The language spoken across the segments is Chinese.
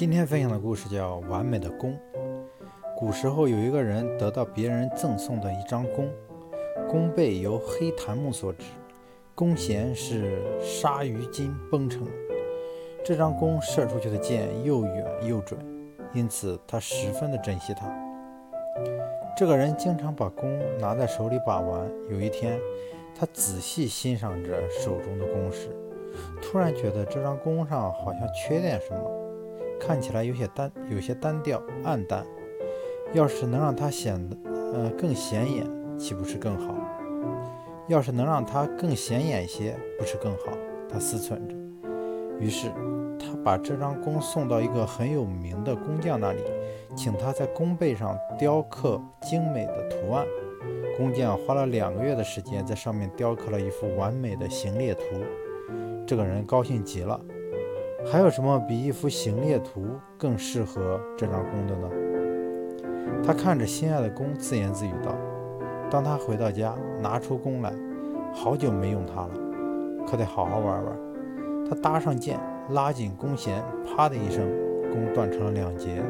今天分享的故事叫《完美的弓》。古时候有一个人得到别人赠送的一张弓，弓背由黑檀木所制，弓弦是鲨鱼筋绷成。这张弓射出去的箭又远又准，因此他十分的珍惜它。这个人经常把弓拿在手里把玩。有一天，他仔细欣赏着手中的弓时，突然觉得这张弓上好像缺点什么。看起来有些单，有些单调暗淡。要是能让它显得，呃，更显眼，岂不是更好？要是能让它更显眼些，不是更好？他思忖着。于是，他把这张弓送到一个很有名的工匠那里，请他在弓背上雕刻精美的图案。工匠花了两个月的时间，在上面雕刻了一幅完美的行列图。这个人高兴极了。还有什么比一幅行列图更适合这张弓的呢？他看着心爱的弓，自言自语道：“当他回到家，拿出弓来，好久没用它了，可得好好玩玩。”他搭上箭，拉紧弓弦，啪的一声，弓断成了两截。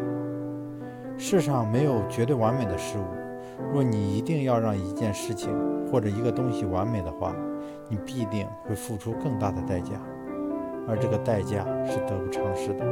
世上没有绝对完美的事物。若你一定要让一件事情或者一个东西完美的话，你必定会付出更大的代价。而这个代价是得不偿失的。